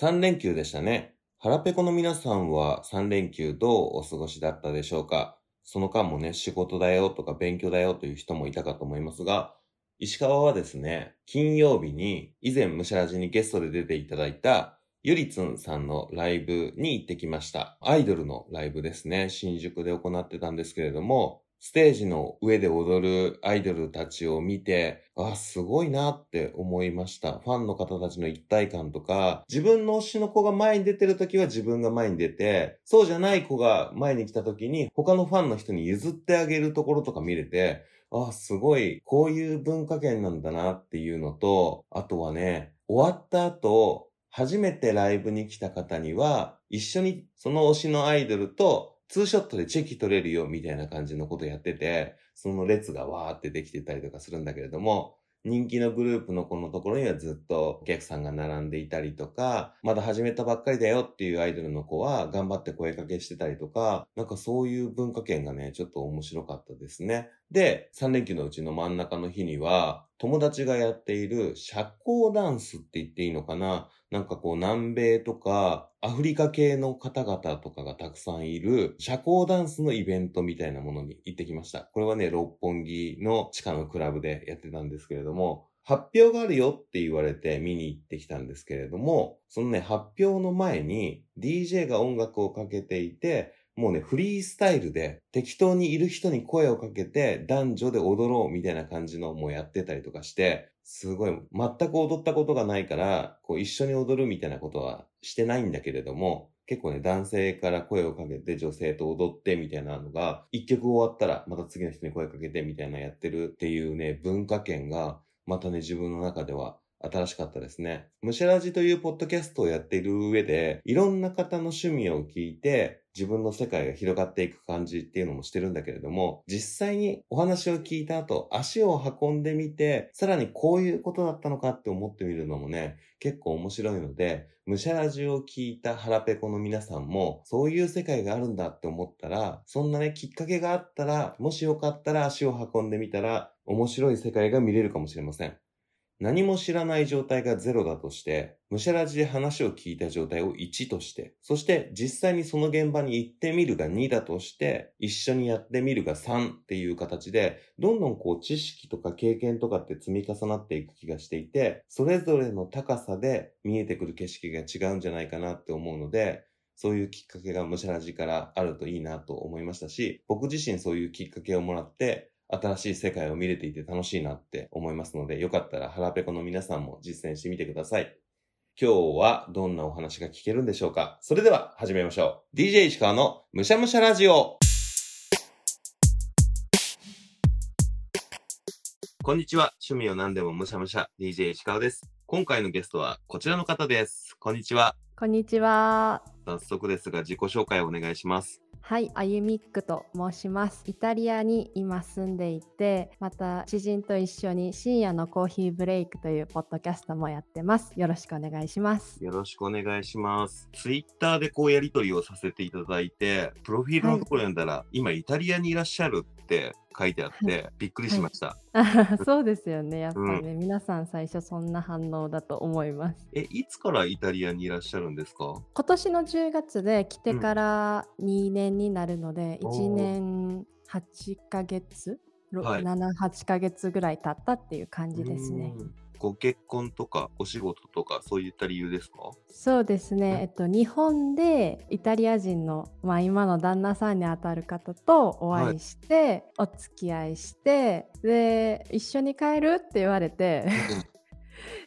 3連休でしたね。腹ペコの皆さんは3連休どうお過ごしだったでしょうか？その間もね、仕事だよとか勉強だよという人もいたかと思いますが、石川はですね、金曜日に以前ムシャラジにゲストで出ていただいたゆりつんさんのライブに行ってきました。アイドルのライブですね。新宿で行ってたんですけれども、ステージの上で踊るアイドルたちを見て、あ、すごいなって思いました。ファンの方たちの一体感とか、自分の推しの子が前に出てる時は自分が前に出て、そうじゃない子が前に来た時に他のファンの人に譲ってあげるところとか見れて、あ、すごい、こういう文化圏なんだなっていうのと、あとはね、終わった後、初めてライブに来た方には、一緒にその推しのアイドルとツーショットでチェキ取れるよみたいな感じのことやってて、その列がわーってできてたりとかするんだけれども、人気のグループの子のところにはずっとお客さんが並んでいたりとか、まだ始めたばっかりだよっていうアイドルの子は頑張って声かけしてたりとか、なんかそういう文化圏がね、ちょっと面白かったですね。で、3連休のうちの真ん中の日には、友達がやっている社交ダンスって言っていいのかな？なんかこう南米とかアフリカ系の方々とかがたくさんいる社交ダンスのイベントみたいなものに行ってきました。これはね、六本木の地下のクラブでやってたんですけれども、発表があるよって言われて見に行ってきたんですけれども、そのね、発表の前に DJ が音楽をかけていて、もうね、フリースタイルで適当にいる人に声をかけて男女で踊ろうみたいな感じのもうやってたりとかして、すごい、全く踊ったことがないから、こう一緒に踊るみたいなことはしてないんだけれども、結構ね、男性から声をかけて女性と踊ってみたいなのが、一曲終わったらまた次の人に声かけてみたいなやってるっていうね、文化圏が、またね、自分の中では新しかったですね。ムシャラジというポッドキャストをやっている上で、いろんな方の趣味を聞いて、自分の世界が広がっていく感じっていうのもしてるんだけれども、実際にお話を聞いた後、足を運んでみて、さらにこういうことだったのかって思ってみるのもね、結構面白いので、ムシャラジを聞いた腹ペコの皆さんも、そういう世界があるんだって思ったら、そんなね、きっかけがあったら、もしよかったら足を運んでみたら、面白い世界が見れるかもしれません。何も知らない状態が0だとして、むしゃらじで話を聞いた状態を1として、そして実際にその現場に行ってみるが2だとして、一緒にやってみるが3っていう形で、どんどんこう知識とか経験とかって積み重なっていく気がしていて、それぞれの高さで見えてくる景色が違うんじゃないかなって思うので、そういうきっかけがむしゃらじからあるといいなと思いましたし、僕自身そういうきっかけをもらって、新しい世界を見れていて楽しいなって思いますので、よかったら腹ペコの皆さんも実践してみてください。今日はどんなお話が聞けるんでしょうか？それでは始めましょう。DJ 石川のむしゃむしゃラジオこんにちは。趣味を何でもむしゃむしゃ DJ 石川です。今回のゲストはこちらの方です。こんにちは。こんにちは。早速ですが自己紹介をお願いします。はい、あゆみっくと申します。イタリアに今住んでいて、また知人と一緒に深夜のコーヒーブレイクというポッドキャストもやってます。よろしくお願いします。よろしくお願いします。ツイッターでこうやりとりをさせていただいて、プロフィールのところ読んだら、今イタリアにいらっしゃるって書いてあって、びっくりしました。あ そうですよね。やっぱね、皆さん最初そんな反応だと思います。え、いつからイタリアにいらっしゃるんですか？今年の10月で来てから2年になるので、おー1年8ヶ月、ろはい7、8ヶ月ぐらい経ったっていう感じですね。うーん。ご結婚とかお仕事とかそういった理由ですか？そうですうんね、えっと、日本でイタリア人の、まあ、今の旦那さんにあたる方とお会いして、お付き合いしてで一緒に帰るって言われて、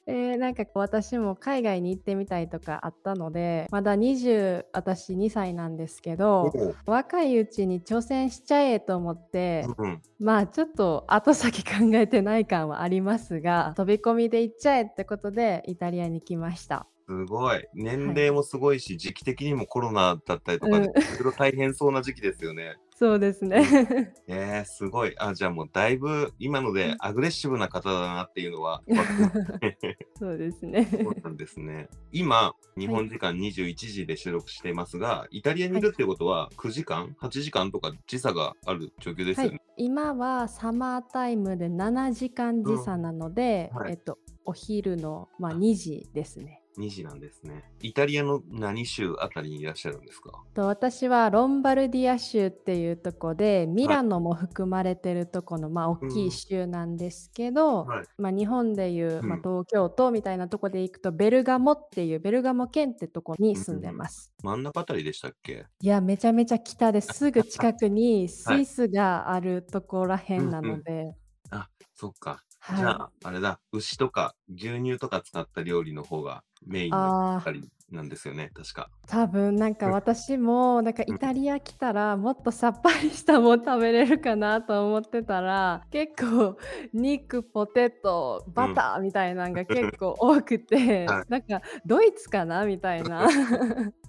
えーなんか私も海外に行ってみたいとかあったのでまだ20私2歳なんですけど若いうちに挑戦しちゃえと思って、うん。まあちょっと後先考えてない感はありますが飛び込みで行っちゃえってことでイタリアに来ました。すごい。年齢もすごいし、時期的にもコロナだったりとかいろいろ大変そうな時期ですよね。そうですね。えー、すごい。あ、じゃあもうだいぶ今のでアグレッシブな方だなっていうのは そうですね。そうなんですね。今、日本時間21時で収録していますが、イタリアにいるっていうことは9時間、8時間とか時差がある状況ですはよね。い、今はサマータイムで7時間時差なので、うんはいえっと、お昼の、まあ、2時ですね。2時なんですね。イタリアの何州あたりにいらっしゃるんですか？と私はロンバルディア州っていうとこでミラノも含まれてるとこの、まあ大きい州なんですけど、はい。まあ、日本でいう、まあ、うん東京都みたいなとこで行くとベルガモっていうベルガモ県ってとこに住んでます。真ん中あたりでしたっけ？いやめちゃめちゃ北です。ぐ近くにスイスがあるとこらへんなので、あ、そっか。はい。じゃあ、あれだ、牛とか牛乳とか使った料理の方がメインのああーたりなんですよね、確か。多分なんかうん。私もなんかうん。イタリア来たらもっとさっぱりしたもん食べれるかなと思ってたら結構肉ポテトバターみたいなのが結構多くて、はい。なんかドイツかなみたいな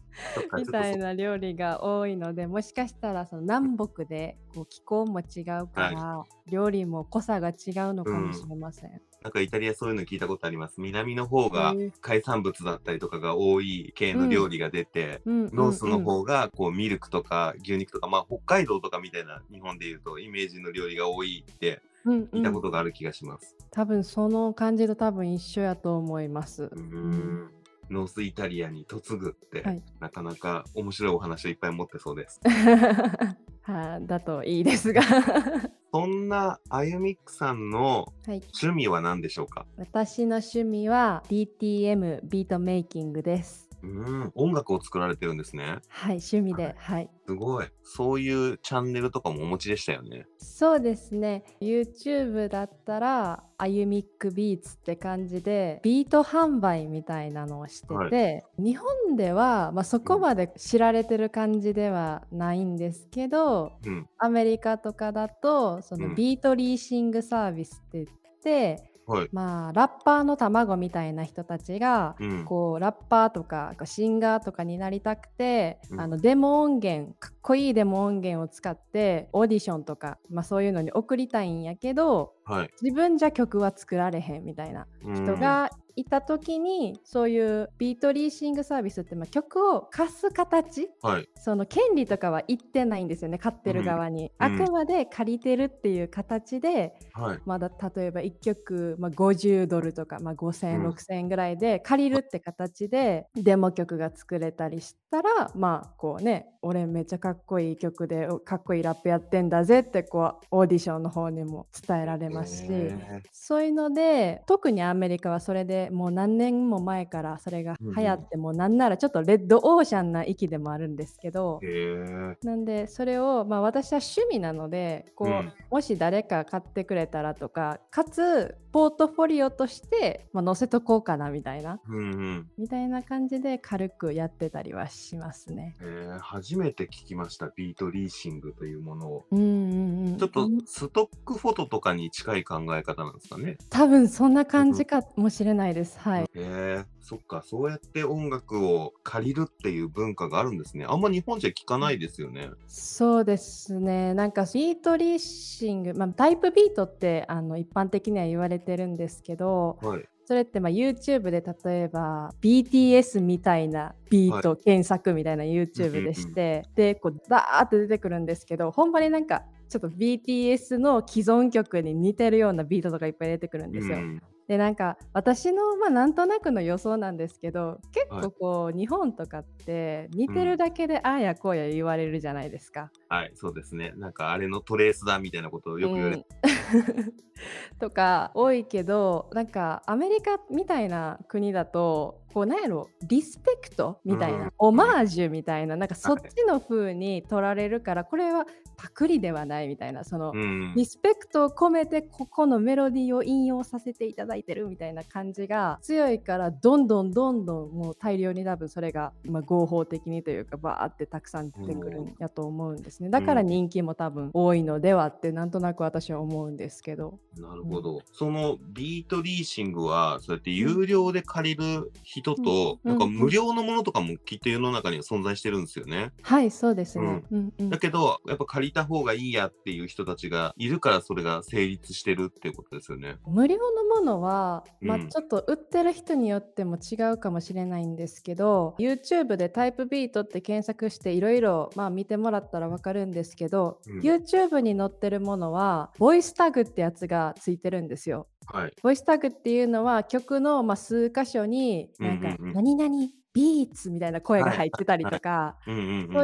みたいな料理が多いのでもしかしたらその南北でこう気候も違うから、料理も濃さが違うのかもしれません。なんかイタリアそういうの聞いたことあります。南の方が海産物だったりとかが多い系の料理が出て、うんうんうんロースの方がこうミルクとか牛肉とか、まあ北海道とかみたいな日本でいうとイメージの料理が多いってうん聞いたうんことがある気がします。多分その感じと多分一緒やと思います。うーんノースイタリアに嫁ぐって、はいなかなか面白いお話をいっぱい持ってそうです。はい、だといいですが。そんなあゆみっくさんのはい、趣味は何でしょうか？私の趣味は DTM ビートメイキングです。うーん音楽を作られてるんですね。はい、趣味はい、ではい。すごい。そういうチャンネルとかもお持ちでしたよね。そうですね。YouTube だったら、アユミックビーツって感じで、ビート販売みたいなのをしてて、はい日本では、まあ、そこまで知られてる感じではないんですけど、うん。アメリカとかだと、そうんの beat leasing service って言って、はい。まあ、ラッパーの卵みたいな人たちが、うん。こうラッパーとかシンガーとかになりたくて、うんあのデモ音源かっこいいデモ音源を使ってオーディションとか、まあ、そういうのに送りたいんやけどはい。自分じゃ曲は作られへんみたいな人がいた時にそういうビートリーシングサービスって、まあ、曲を貸す形うん。はい。その権利とかは言ってないんですよね買ってる側に、うんあくまで借りてるっていう形で、はい。まだ例えば1曲、まあ、50ドルとか、まあ、5000円、うん6000円ぐらいで借りるって形でデモ曲が作れたりしたらまあこうね俺めっちゃかっこいい曲でおかっこいいラップやってんだぜってこうオーディションの方にも伝えられますし、へそういうので特にアメリカはそれでもう何年も前からそれが流行って、もうなんならちょっとレッドオーシャンな域でもあるんですけど。え。へえ。なんでそれを、まあ、私は趣味なのでこう、うんもし誰か買ってくれたらとかかつポートフォリオとして、まあ、載せとこうかなみたいなうんうん。みたいな感じで軽くやってたりはしますね。えー、初めて聞きました、 beat leasing というものを。うんうんうん、ちょっとストックフォトとかに近い考え方なんですかね。多分そんな感じかもしれないです。はい。へえそっか、そうやって音楽を借りるっていう文化があるんですね。あんま日本じゃ聞かないですよね。そうですね。なんか beat leasing、まあ、 type beat ってあの一般的には言われてるんですけど、はい。それってまあ YouTube で例えば BTS みたいなビート検索みたいな YouTube でして、でこうバーって出てくるんですけどほんまになんかちょっと BTS の既存曲に似てるようなビートとかいっぱい出てくるんですよ。うんでなんか私のまあなんとなくの予想なんですけど結はい構こう、日本とかって似てるだけでああやこうや言われるじゃないですか。はい、そうですね。なんかあれのトレースだみたいなことをよく言われて、うん とか多いけどなんかアメリカみたいな国だとこうなんやろリスペクトみたいな、うん。オマージュみたいななんかそっちの風に取られるからこれはパクリではないみたいなその、うん。リスペクトを込めてここのメロディーを引用させていただいてるみたいな感じが強いからどんどんどんどんもう大量に多分それが、まあ、合法的にというかバーってたくさん出てくるんやと思うんですね。だから人気も多分多いのではってなんとなく私は思うんですけど。なるほど。そのビートリーシングは、そうやって有料で借りる人と、うん。なんか無料のものとかもきっと世の中には存在してるんですよね。はいそうですね、うん。うんだけど、やっぱ借りた方がいいやっていう人たちがいるから、それが成立してるっていうことですよね。無料のものは、まあうんちょっと売ってる人によっても違うかもしれないんですけど YouTube でタイプビートって検索していろいろ見てもらったら分かるんですけど、うん。YouTube に載ってるものはボイスタグってやつがついてるんですよ。はい。ボイスタグっていうのは曲の、まあ、数箇所になんか何々ビーツみたいな声が入ってたりとか、そう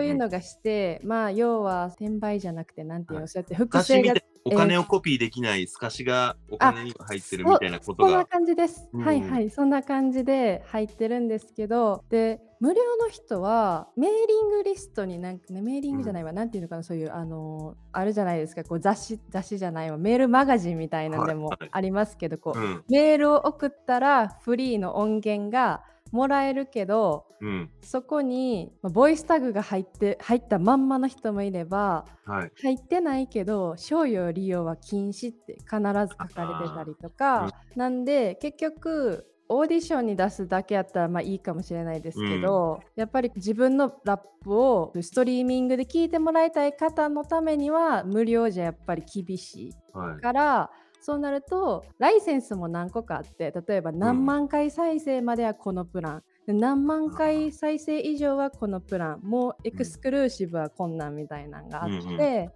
いうのがして、まあ要は転売じゃなくてなんていうの、はい。そうやって透複製がお金をコピーできない透かしがお金には入ってるみたいなことそんなが。感じです、うんはいはい。そんな感じで入ってるんですけどで無料の人はメーリングリストになんかねメーリングじゃないわ、なんていうのかなそういうあのーあるじゃないですか。こう雑誌雑誌じゃないわ。メールマガジンみたいなのでもありますけど、こううん。メールを送ったらフリーの音源がもらえるけどうん。そこにまあボイスタグが入って入ったまんまの人もいればはい。入ってないけど商用利用は禁止って必ず書かれてたりとか、なんで結局オーディションに出すだけやったらまあいいかもしれないですけど、やっぱり自分のラップをストリーミングで聞いてもらいたい方のためには無料じゃやっぱり厳しいはい。からそうなるとライセンスも何個かあって例えば何万回再生まではこのプラン、で何万回再生以上はこのプラン。もうエクスクルーシブはこんなんみたいなのがあって、うんうん。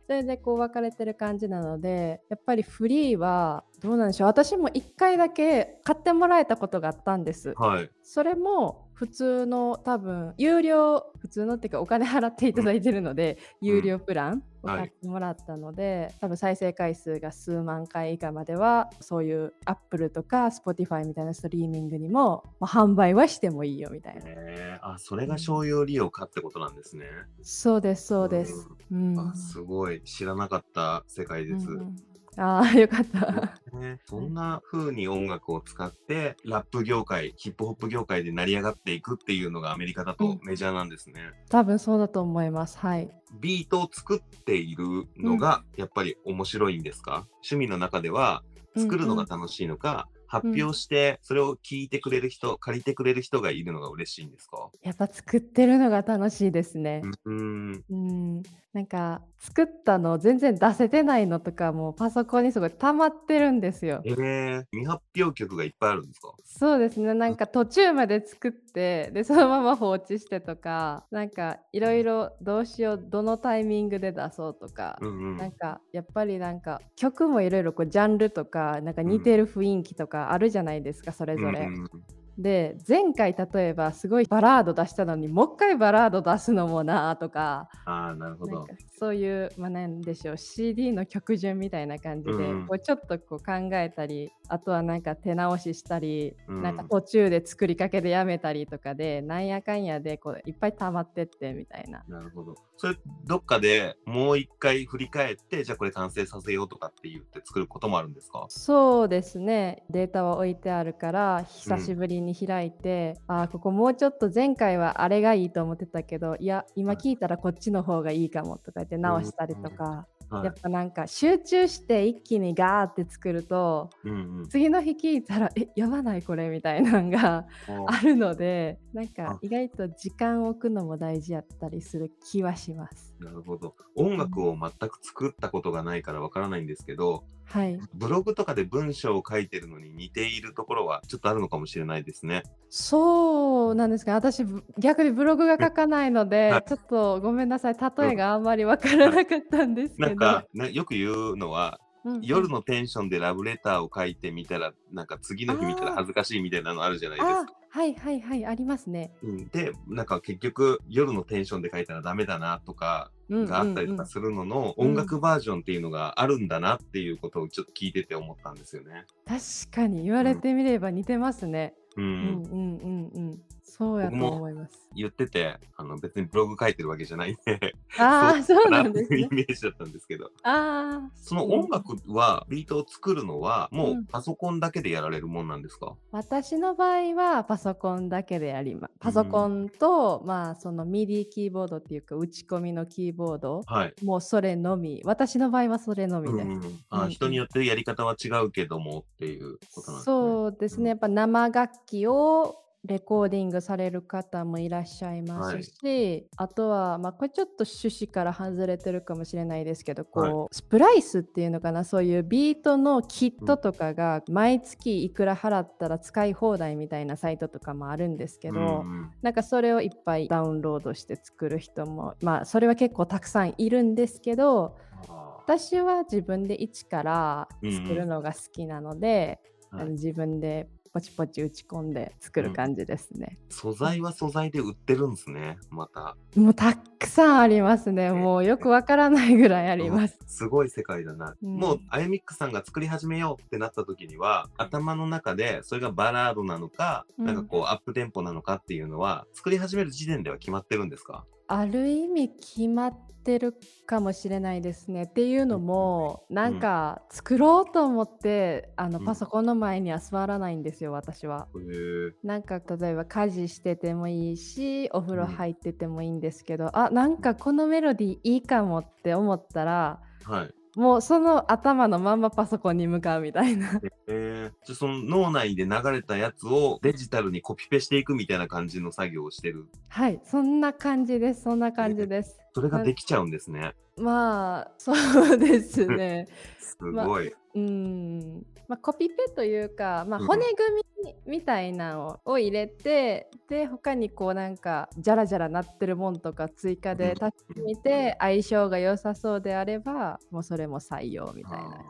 それでこう分かれてる感じなのでやっぱりフリーはどうなんでしょう。私も1回だけ買ってもらえたことがあったんです。はい。それも普通の多分有料普通のっていうかお金払っていただいてるので、有料プランをはい買ってもらったので、多分再生回数が数万回以下まではそういう Apple とか Spotify みたいなストリーミングにも、まあ、販売はしてもいいよみたいな。えー、あ、それが商用利用かってことなんですね。そうですそうです。うんあ、すごい。知らなかった世界です。うんうんああよかった。ね、そんな風に音楽を使ってラップ業界ヒップホップ業界で成り上がっていくっていうのがアメリカだとメジャーなんですね。多分そうだと思います。はい。ビートを作っているのがやっぱり面白いんですか、趣味の中では作るのが楽しいのか、発表してそれを聞いてくれる人借りてくれる人がいるのが嬉しいんですか？やっぱ作ってるのが楽しいですね。うんうん、なんか作ったの全然出せてないのとかもパソコンにすごい溜まってるんですよ。えー、未発表曲がいっぱいあるんですか？そうですねなんか途中まで作ってでそのまま放置してとかなんかいろいろどうしようどのタイミングで出そうとか、うんうんなんかやっぱりなんか曲もいろいろこうジャンルとかなんか似てる雰囲気とかあるじゃないですか、それぞれ。うんうんで前回例えばすごいバラード出したのにもう一回バラード出すのもなとかああなるほど。そういう、まあ、なんでしょう CD の曲順みたいな感じで、うんこうちょっとこう考えたりあとはなんか手直ししたり、うんなんか途中で作りかけでやめたりとかでなんやかんやでこういっぱい溜まってってみたいな。なるほど。それ、どっかでもう一回振り返って、じゃあこれ完成させようとかって言って作ることもあるんですか？そうですね。データは置いてあるから久しぶりに開いて、あーここもうちょっと前回はあれがいいと思ってたけどいや今聞いたらこっちの方がいいかもとか言って直したりとか、はいやっぱなんか集中して一気にガーって作るとうんうん。次の日聞いたらえやばないこれみたいなのがあるのでなんかあ意外と時間を置くのも大事やったりする気はします。なるほど。音楽を全く作ったことがないからわからないんですけど、はい、ブログとかで文章を書いてるのに似ているところはちょっとあるのかもしれないですね。そうなんですか。私ぶ逆にブログが書かないので、はいちょっとごめんなさい。例えがあんまりわからなかったんですけど、なんか、ね、よく言うのは、うんうん。夜のテンションでラブレターを書いてみたら、なんか次の日見たら恥ずかしいみたいなのあるじゃないですあか。はいはいはいありますね。うん、で、なんか結局夜のテンションで書いたらダメだなとかうんがあったりとかするののうん音楽バージョンっていうのがあるんだなっていうことをちょっと聞いてて思ったんですよね。確かに言われてみれば似てますね。ううんんうんうんうんそうやと思います。言っててあの別にブログ書いてるわけじゃないんでああそうかなんですねイ。メージだったんですけどああその音楽はビートを作るのはもううんパソコンだけでやられるもんなんですか、私の場合はパソコンだけでやります。パソコンと、まあその MIDI キーボードっていうか打ち込みのキーボードはい。もうそれのみ私の場合はそれのみです。うんうんあうん人によってやり方は違うけどもっていうことなんですね。そうですね、やっぱ生楽器をレコーディングされる方もいらっしゃいますし、あとは、まあ、これちょっと趣旨から外れてるかもしれないですけどこう、はスプライスっていうのかなそういうビートのキットとかが毎月いくら払ったら使い放題みたいなサイトとかもあるんですけど、うんうん。なんかそれをいっぱいダウンロードして作る人もまあそれは結構たくさんいるんですけどあ私は自分で一から作るのが好きなので、あの自分でポチポチ打ち込んで作る感じですね。素材は素材で売ってるんですね、また。もうたくさんありますね。もうよくわからないぐらいあります。すごい世界だな。うんもう、あやみっくさんが作り始めようってなった時には、頭の中でそれがバラードなのか、うんなんかこう、アップテンポなのかっていうのは、作り始める時点では決まってるんですか？ある意味決まってるかもしれないですね。っていうのもなんか作ろうと思ってあのうんパソコンの前には座らないんですよ私は。なんか例えば家事しててもいいしお風呂入っててもいいんですけど、あなんかこのメロディーいいかもって思ったらはい。もうその頭のまんまパソコンに向かうみたいな。えー、じゃあその脳内で流れたやつをデジタルにコピペしていくみたいな感じの作業をしてる。はいそんな感じですそんな感じです。それができちゃうんですね。まあそうですね。すごい。うん。まあ、コピペというか、まあ、うん。骨組みみたいなのを入れて、で他にこうなんかジャラジャラなってるもんとか追加で足してみて相性が良さそうであればもうそれも採用みたいな、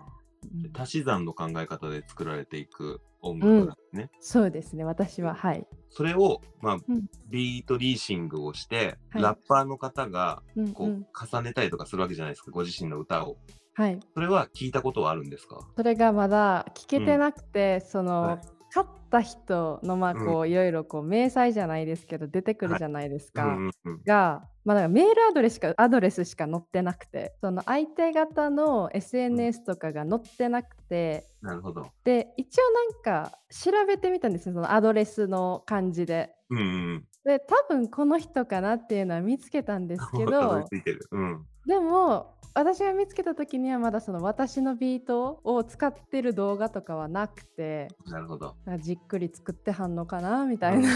足し算の考え方で作られていく音楽なんですね。そうですね。私ははい、それを、まあうん。ビートリーシングをして、はい。ラッパーの方がうんこう、うん重ねたりとかするわけじゃないですか、ご自身の歌を。はい、それは聞いたことはあるんですか？それがまだ聞けてなくて、その、はい勝った人のまあこう、いろいろこう明細じゃないですけど出てくるじゃないですか。うんうんうんが、まあ、だからメールアドレスしかアドレスしか載ってなくてその相手方の SNS とかが載ってなくて、なるほど。で一応なんか調べてみたんですよそのアドレスの感じで。うんうんで多分この人かなっていうのは見つけたんですけど。でも私が見つけた時にはまだその私のビートを使ってる動画とかはなくてなるほど。じっくり作ってはんのかなみたいな、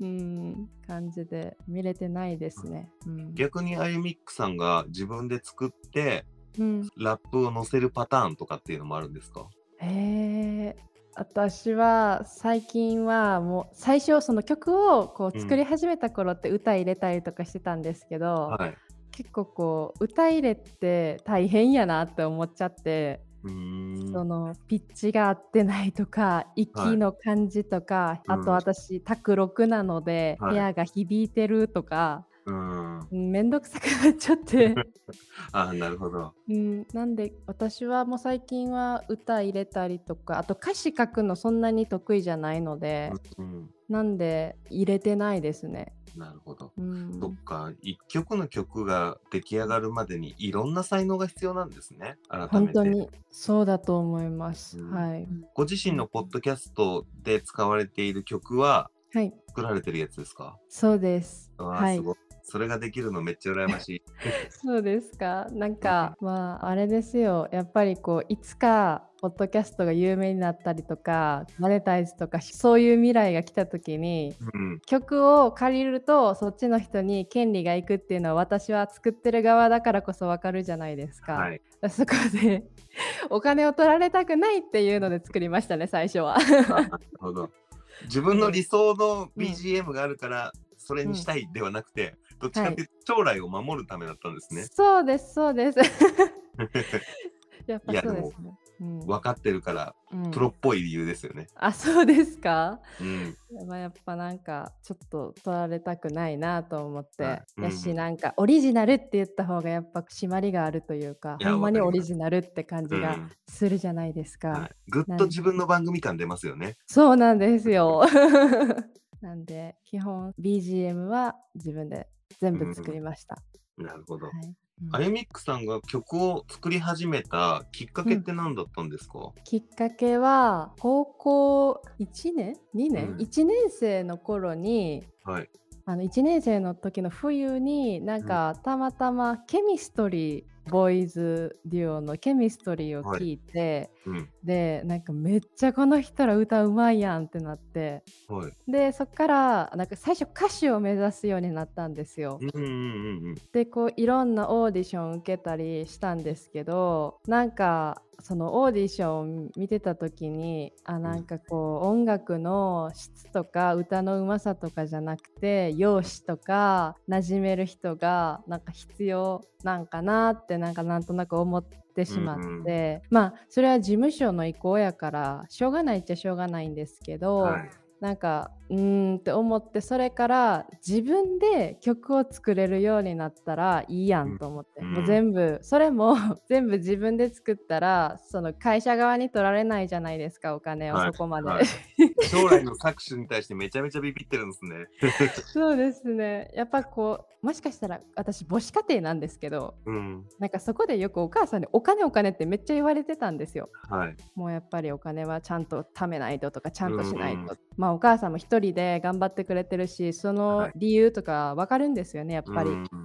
うん、感じで見れてないですね。うん逆にあゆみっくさんが自分で作って、うん、ラップを載せるパターンとかっていうのもあるんですか？へえ私は最近はもう最初その曲をこううん作り始めた頃って歌入れたりとかしてたんですけど、はい。結構こう歌入れって大変やなって思っちゃって。そのピッチが合ってないとか息の感じとか、うん。あと私卓録なので、はい。部屋が響いてるとか、うん。うんめんどくさくなっちゃって。ああ、なるほど。うん、なんで私はもう最近は歌入れたりとかあと歌詞書くのそんなに得意じゃないので、うん。なんで入れてないですね。なるほど。うん、そっか、一曲の曲が出来上がるまでにいろんな才能が必要なんですね。本当にそうだと思います。うんはい、ご自身のポッドキャストで使われている曲ははい、作られてるやつですか？そうです。はいすごい。それができるのめっちゃ羨ましい。そうですか。なんか、まあ、あれですよ。やっぱりこう、いつか、ポッドキャストが有名になったりとか、マネタイズとか、そういう未来が来た時に、うん。曲を借りると、そっちの人に権利がいくっていうのは、私は作ってる側だからこそわかるじゃないですか。はい。そこで、お金を取られたくないっていうので作りましたね、最初は。あなるほど。自分の理想の BGM があるから、それにしたいではなくて、どっちかっていうと将来を守るためだったんですね。そうです、そうです。やっぱそうですね。うん分かってるから、うんプロっぽい理由ですよね。あ、そうですか？うん。まあ、やっぱなんかちょっと取られたくないなと思って、はいうんやしなんかオリジナルって言った方がやっぱ締まりがあるというかほんまにオリジナルって感じがうんするじゃないですか、はい、ぐっと自分の番組感出ますよね。そうなんですよ なんで基本 BGM は自分で全部作りました、なるほど。はい。うん。あゆみっくさんが曲を作り始めたきっかけって何だったんですか、きっかけは高校1年？2年、うん。1年生の頃にはい。あの1年生の時の冬になんかたまたまケミストリーボーイズデュオのケミストリーを聞いて、うん。でなんかめっちゃこの人ら歌うまいやんってなってはい。でそっからなんか最初歌手を目指すようになったんですよ。うんうんうんうん。でこういろんなオーディション受けたりしたんですけどなんかそのオーディションを見てた時にあなんかこう音楽の質とか歌のうまさとかじゃなくて容姿とか馴染める人がなんか必要なんかなってってなんかなんとなく思ってしまって、まあそれは事務所の意向やからしょうがないっちゃしょうがないんですけど、はい。なんかうーんって思ってそれから自分で曲を作れるようになったらいいやんと思って、うん、もう全部それも 全部自分で作ったらその会社側に取られないじゃないですかお金をそこまで、はい。はい、将来の作詞に対してめちゃめちゃビビってるんですね。そうですね。やっぱこうもしかしたら私母子家庭なんですけど、うん、なんかそこでよくお母さんにお金お金ってめっちゃ言われてたんですよ、はい、もうやっぱりお金はちゃんと貯めないととかちゃんとしないと、うんうん、まあお母さんも一人で頑張ってくれてるしその理由とか分かるんですよねやっぱり、うん、う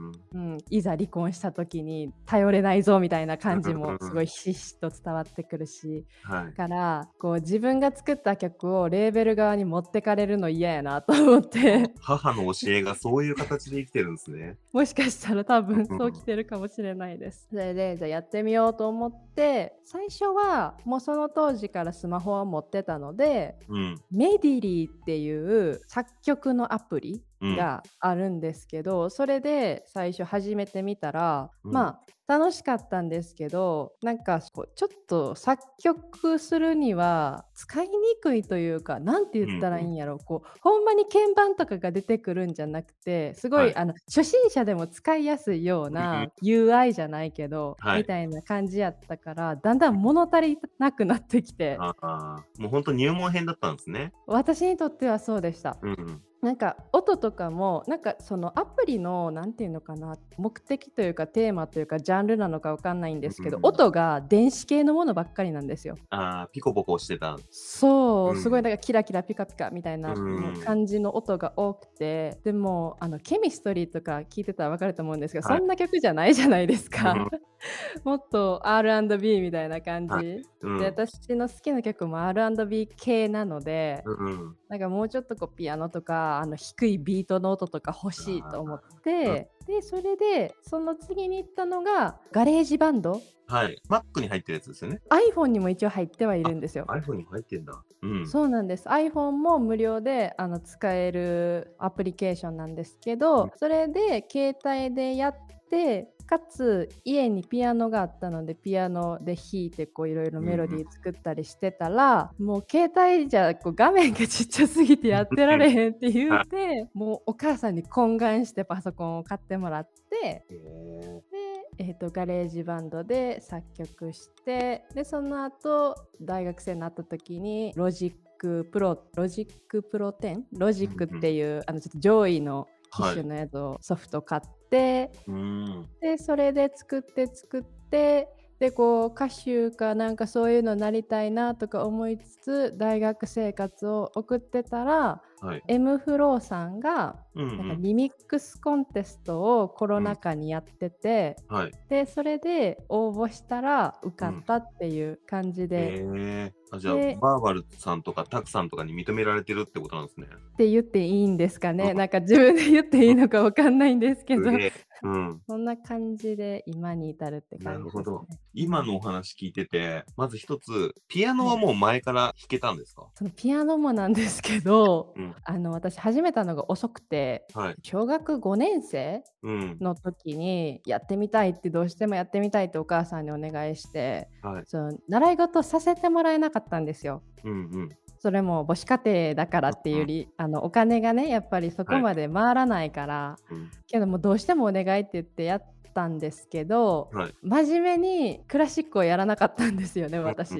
ん、いざ離婚した時に頼れないぞみたいな感じもすごいひしひしと伝わってくるし、はい、からこう自分が作った曲をレーベル側に持ってかれるの嫌やなと思って。母の教えがそういう形で生きてるんですね。もしかしたら多分そう来てるかもしれないです。それでじゃあやってみようと思って最初はもうその当時からスマホは持ってたので、うん、メディリーっていう作曲のアプリがあるんですけど、うん、それで最初始めてみたら、うん、まあ楽しかったんですけどなんかこうちょっと作曲するには使いにくいというか何て言ったらいいん。やろ、うん、こうほんまに鍵盤とかが出てくるんじゃなくてすごい、はい、あの初心者でも使いやすいような UI じゃないけど、はい、みたいな感じやったからだんだん物足りなくなってきて。もう本当入門編だったんですね。私にとってはそうでした、うん、なんか音とかもなんかそのアプリの何て言うのかな目的というかテーマというかジャンルなのか分かんないんですけど、うん、音が電子系のものばっかりなんですよ。あピコポコしてた。そう、うん、すごいなんかキラキラピカピカみたいな感じの音が多くて、でもあの CHEMISTRY とか聞いてたら分かると思うんですけど、はい、そんな曲じゃないじゃないですか。もっと R&B みたいな感じ、はい、うん、で私の好きな曲も R&B 系なので、うん、なんかもうちょっとこうピアノとかあの低いビートの音とか欲しいと思って、でそれでその次に行ったのが GarageBand？はい。Mac に入ってるやつですよね。iPhone にも一応入ってはいるんですよ。iPhone にも入ってんだ。うん。そうなんです。iPhone も無料であの使えるアプリケーションなんですけど、うん、それで携帯でやってかつ家にピアノがあったのでピアノで弾いてこういろいろメロディー作ったりしてたら、うん、もう携帯じゃこう画面がちっちゃすぎてやってられへんって言うてもうお母さんに懇願してパソコンを買ってもらってで、えーと、 GarageBand で作曲してでその後大学生になった時に Logic Pro Logic Pro 10ロジックっていう、あのちょっと上位の機種のやつをソフト買って、はい、でそれで作って作ってでこう歌手かなんかそういうのなりたいなとか思いつつ大学生活を送ってたら、はい、M フローさんがなんかリミックスコンテストをコロナ禍にやってて、うん。はい、でそれで応募したら受かったっていう感じで。うん、あじゃあバーバルさんとかタクさんとかに認められてるってことなんですね。って言っていいんですかねなんか自分で言っていいのか分かんないんですけど。うん、そんな感じで今に至るって感じね、なるほど。今のお話聞いてて、まず一つ、ピアノはもう前から弾けたんですか、そのピアノもなんですけど、うん、あの私始めたのが遅くて、はい、小学5年生の時にやってみたいってどうしてもやってみたいってお母さんにお願いして、はい、その習い事させてもらえなかったんですよ。うんうんそれも母子家庭だからっていうより、あのお金がねやっぱりそこまで回らないから、はいうん、けどもどうしてもお願いって言ってやったんですけど、はい、真面目にクラシックをやらなかったんですよね私。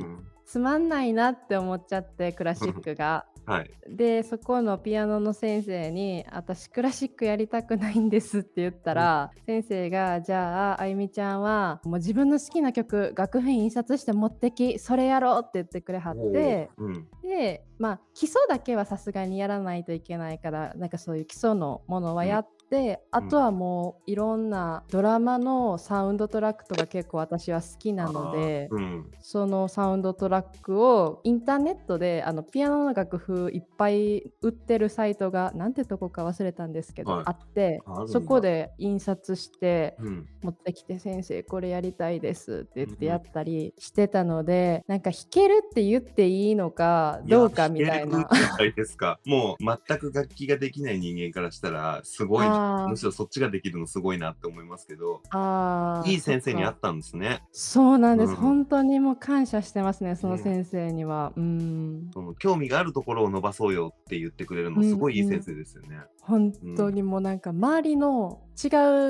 つまんないなって思っちゃってクラシックが。はい、でそこのピアノの先生に「私クラシックやりたくないんです」って言ったら、うん、先生が「じゃああゆみちゃんはもう自分の好きな曲楽譜印刷して持ってきそれやろう」って言ってくれはって、うん、でまあ基礎だけはさすがにやらないといけないからなんかそういう基礎のものはやっであとはもういろんなドラマのサウンドトラックとか結構私は好きなので、うん、そのサウンドトラックをインターネットであのピアノの楽譜いっぱい売ってるサイトがなんてとこか忘れたんですけど、はい、あってそこで印刷して持ってきて、先生これやりたいですって言ってやったりしてたので、うん、なんか弾けるって言っていいのかどうかみたいな。いですか。もう全く楽器ができない人間からしたらすごいむしろそっちができるのすごいなって思いますけど、いい先生に会そったんですね。そうなんです、うん本当にもう感謝してますねそのね。先生には。うん。その興味があるところを伸ばそうよって言ってくれるのすごいいい先生ですよね。本当にもうなんか周りの違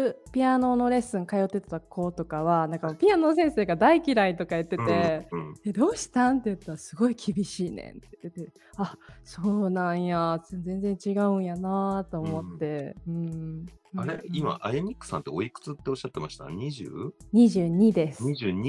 うピアノのレッスン通ってた子とかはなんかピアノの先生が大嫌いとか言ってて、うんうんえどうしたん？って言ったらすごい厳しいねんって言ってあそうなんや。全然違うんやなと思って、うん。あれうん。今、アヤニックさんっておいくつっておっしゃってました ?20?22 22です。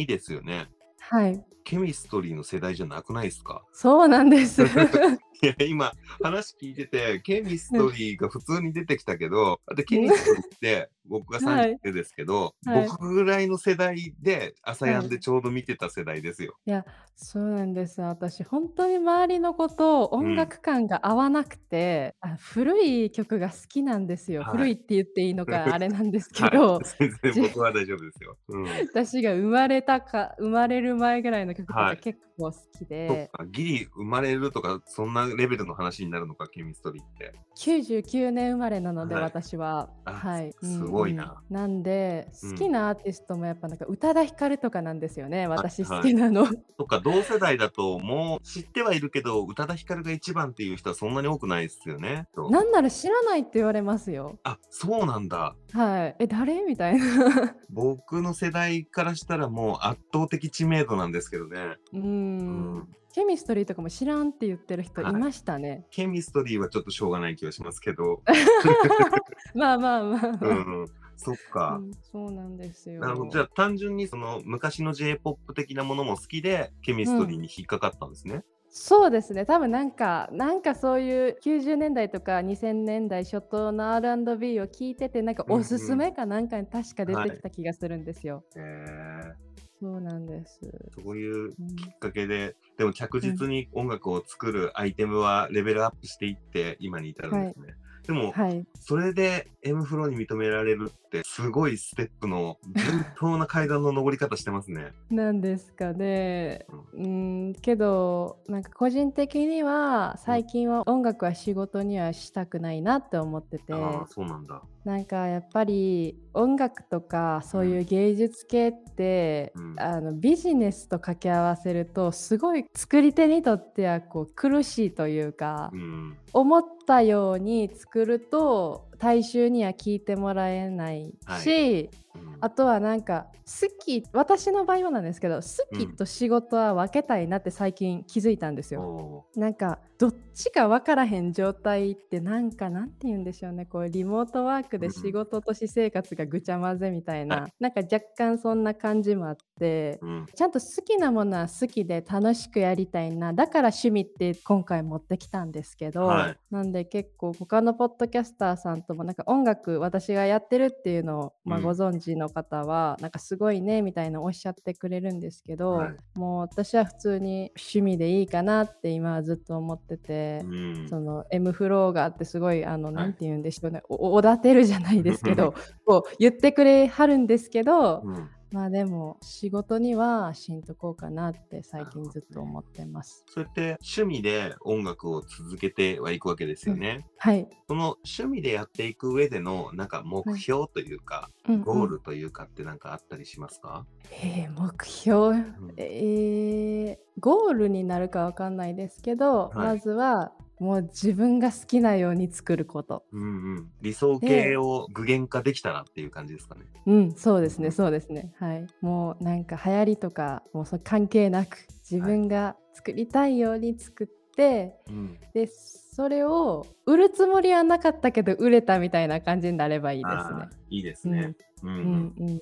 ですよね。はい。ケミストリーの世代じゃなくないですか？そうなんです。い や、今、話聞いてて、ケミストリーが普通に出てきたけど、で、ケミストリーって、僕がはい30ですけど、はい。僕ぐらいの世代で、朝やんでちょうど見てた世代ですよ。いやそうなんです。私本当に周りの子と音楽感が合わなくて、あ古い曲が好きなんですよ、はい。古いって言っていいのかあれなんですけど、はい、全然僕は大丈夫ですよ。うん。私が生まれたか生まれる前ぐらいの曲とはい。か結構好きで、か、ギリ生まれるとか、そんなレベルの話になるのか、ケミストリーって。99年生まれなので、はい私は。あはい、すごいなうんうんなんでうん好きなアーティストもやっぱなんか宇多田ヒカルとかなんですよね、私はい好きなの。そっか、同世代だと、もう知ってはいるけど、宇多田ヒカルが一番っていう人はそんなに多くないですよね。なんなら知らないって言われますよ。あ、そうなんだ。はい。え、誰みたいな。僕の世代からしたらもう圧倒的知名度なんですけどね。うん。ケミストリーとかも知らんって言ってる人いはいましたね。ケミストリーはちょっとしょうがない気がしますけど。まあまあまあ。うん、そっかう。んそうなんですよ。なるほど。じゃあ単純にその昔の J-POP 的なものも好きで、ケミストリーに引っかかったんですね。そうですね。多分なんか、なんかそういう90年代とか2000年代初頭の R&B を聞いてて、なんかうんうんおすすめかなんかに確か出てきた気がするんですよ。へえそうなんです。そういううんきっかけで、でも着実に音楽を作るアイテムはレベルアップしていって今に至るんですね。でも、はい。それで M フローに認められるすごいステップの順当な階段の上り方してますね。なんですかね。うん、けど、なんか個人的には最近は音楽は仕事にはしたくないなって思ってて。ああ、そうなんだ。なんかやっぱり音楽とかそういう芸術系って、うんあのビジネスと掛け合わせるとすごい作り手にとってはこう苦しいというか、うん。思ったように作ると大衆には聞いてもらえないし、はい。あとはなんか好き私の場合はなんですけど好きと仕事は分けたいなって最近気づいたんですよ。おなんかどっちか分からへん状態ってなんかなんて言うんでしょうね。こうリモートワークで仕事と私生活がぐちゃ混ぜみたいな、はなんか若干そんな感じもあってーうん。ちゃんと好きなものは好きで楽しくやりたいなだから趣味って今回持ってきたんですけど、はい。なんで結構他のポッドキャスターさんともなんか音楽私がやってるっていうのを、まあ、うん。ご存知の方はなんかすごいねみたいなおっしゃってくれるんですけど、はい。もう私は普通に趣味でいいかなって今はずっと思ってて。うん。その M フローがあってすごいあの、い。なんて言うんでしょうね。おおだてるじゃないですけどこう言ってくれはるんですけど、うんまあでも仕事にはしんとこうかなって最近ずっと思ってます。そうやって趣味で音楽を続けてはいくわけですよね。はい。その趣味でやっていく上でのなんか目標というか、うんうん。ゴールというかってなんかあったりしますか、えー目標、えーゴールになるかわかんないですけど、はい。まずはもう自分が好きなように作ること。うんうん、理想形を具現化できたらっていう感じですかね。うん、そうですね、そうですね。はい。もうなんか流行りとか、もうそれ関係なく、自分が作りたいように作って、うん、で、それを売るつもりはなかったけど、売れたみたいな感じになればいいですねいいですね、うんううんんうん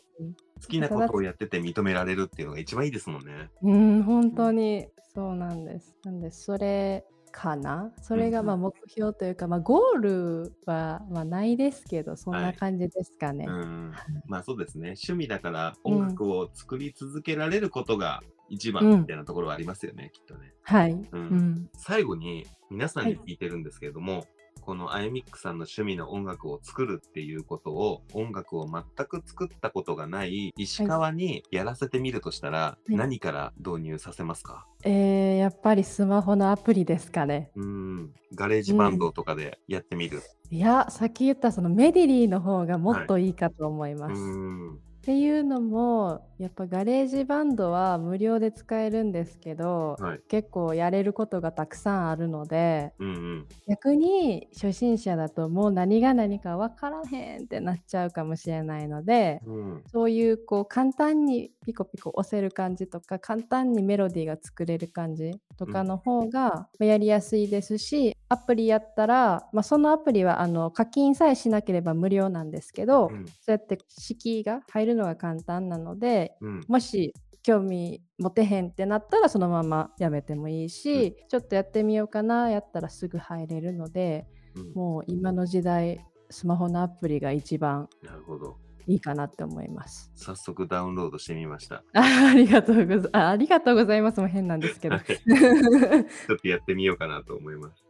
好きなことをやってて認められるっていうのが一番いいですもんね。うん、うん、本当にそうなんです。なんで、それかな？それがまあうん目標というか、まあ、ゴールはまあないですけど、そんはない感じですかね。うんはい、まあそうですね。趣味だからうん音楽を作り続けられることが一番うんみたいなところはありますよね、きっとね。はい。ううんん。最後に皆さんに聞いてるんですけれども、このアイミックさんの趣味の音楽を作るっていうことを、音楽を全く作ったことがない石川にやらせてみるとしたら、い何から導入させますか？えー、やっぱりスマホのアプリですかね。うーん、 GarageBand とかでやってみる。いや、さっき言ったその Medly の方がもっといいかと思います。うーん、っていうのもやっぱ GarageBand は無料で使えるんですけど、はい。結構やれることがたくさんあるのでうんうん。逆に初心者だともう何が何か分からへんってなっちゃうかもしれないのでうん、そういうこう簡単にピコピコ押せる感じとか簡単にメロディーが作れる感じとかの方がまあやりやすいですし、アプリやったら、まあ、そのアプリはあの課金さえしなければ無料なんですけど、うん、そうやって敷居が入るのが簡単なのでうん、もし興味持てへんってなったらそのままやめてもいいし、ちょっとやってみようかなやったらすぐ入れるのでうん。もう今の時代スマホのアプリが一番なるほど。いいかなって思います。早速ダウンロードしてみました。あ ありがとうござあありがとうございますも変なんですけどは。い ちょっとやってみようかなと思います。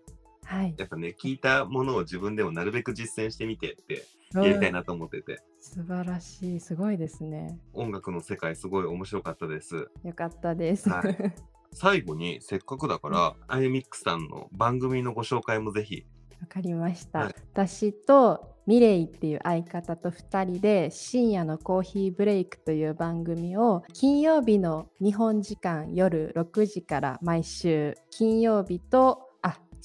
はい。やっぱね、聞いたものを自分でもなるべく実践してみてってやりたいなと思ってて、素晴らしいすごいですね。音楽の世界すごい面白かったです。よかったです。は最後にせっかくだから、アイミックさんの番組のご紹介もぜひ。わかりました、はい私とミレイっていう相方と2人で深夜のコーヒーブレイクという番組を金曜日の日本時間夜6時から毎週金曜日と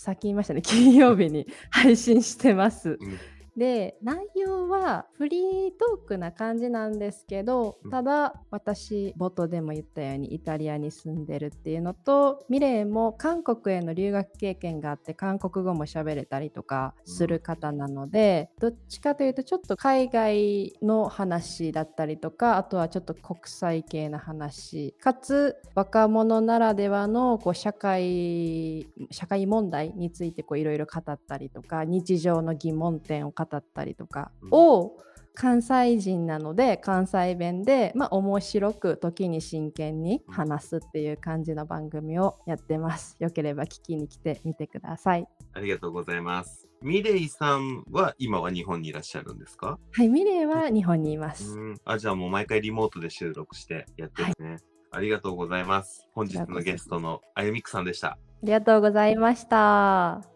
あ先言いましたね 金曜日に配信してます。うんで内容はフリートークな感じなんですけどうん。ただ私冒頭でも言ったようにイタリアに住んでるっていうのとミレイも韓国への留学経験があって韓国語も喋れたりとかする方なので、どっちかというとちょっと海外の話だったりとかあとはちょっと国際系な話かつ若者ならではのこう社会社会問題についていろいろ語ったりとか日常の疑問点を語ったりとかを、関西人なので関西弁で、まあ、面白く時に真剣に話すっていう感じの番組をやってます。よければ聞きに来てみてください。ありがとうございます。ミレイさんは今は日本にいらっしゃるんですか？はい、ミレイは日本にいます。うん。あ、じゃあもう毎回リモートで収録してやってるんですね。ありがとうございます。本日のゲストのあゆみくさんでした。ありがとうございました。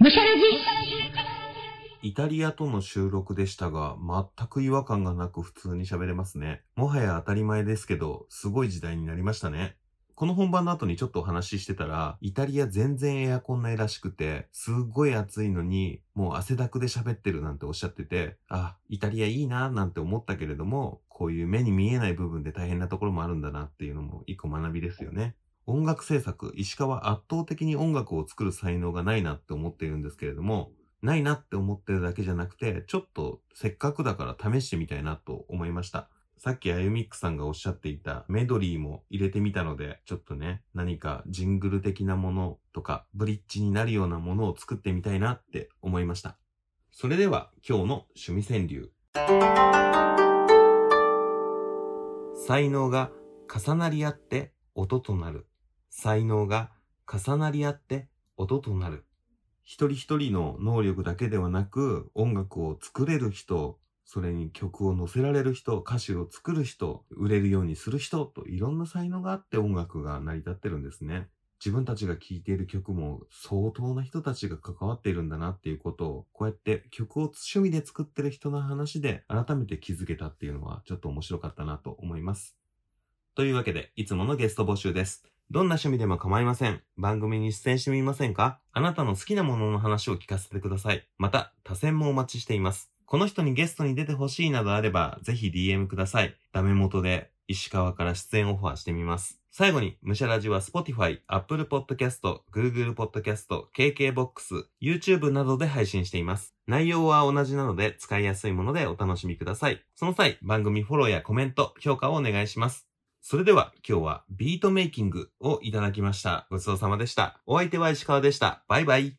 むしゃらイタリアとの収録でしたが、全く違和感がなく普通に喋れますね。もはや当たり前ですけど、すごい時代になりましたね。この本番の後にちょっとお話ししてたら、イタリア全然エアコンないらしくて、すっごい暑いのに、もう汗だくで喋ってるなんておっしゃってて、あ、イタリアいいななんて思ったけれども、こういう目に見えない部分で大変なところもあるんだなっていうのも一個学びですよね。音楽制作、石川圧倒的に音楽を作る才能がないなって思っているんですけれども、ないなって思ってるだけじゃなくて、ちょっとせっかくだから試してみたいなと思いました。さっきあゆみっくさんがおっしゃっていたメドリーも入れてみたので、ちょっとね、何かジングル的なものとか、ブリッジになるようなものを作ってみたいなって思いました。それでは今日の趣味川柳。才能が重なり合って音となる。才能が重なり合って音となる。一人一人の能力だけではなく、音楽を作れる人、それに曲を載せられる人、歌詞を作る人、売れるようにする人といろんな才能があって音楽が成り立ってるんですね。自分たちが聴いている曲も相当な人たちが関わっているんだなっていうことを、こうやって曲を趣味で作ってる人の話で改めて気づけたっていうのはちょっと面白かったなと思います。というわけで、いつものゲスト募集です。どんな趣味でも構いません。番組に出演してみませんか？あなたの好きなものの話を聞かせてください。また、他選もお待ちしています。この人にゲストに出てほしいなどあれば、ぜひ DM ください。ダメ元で石川から出演オファーしてみます。最後に、ムシャラジは Spotify、Apple Podcast、Google Podcast、KKBOX、YouTube などで配信しています。内容は同じなので使いやすいものでお楽しみください。その際、番組フォローやコメント、評価をお願いします。それでは今日はビートメイキングをいただきました。ごちそうさまでした。お相手は石川でした。バイバイ。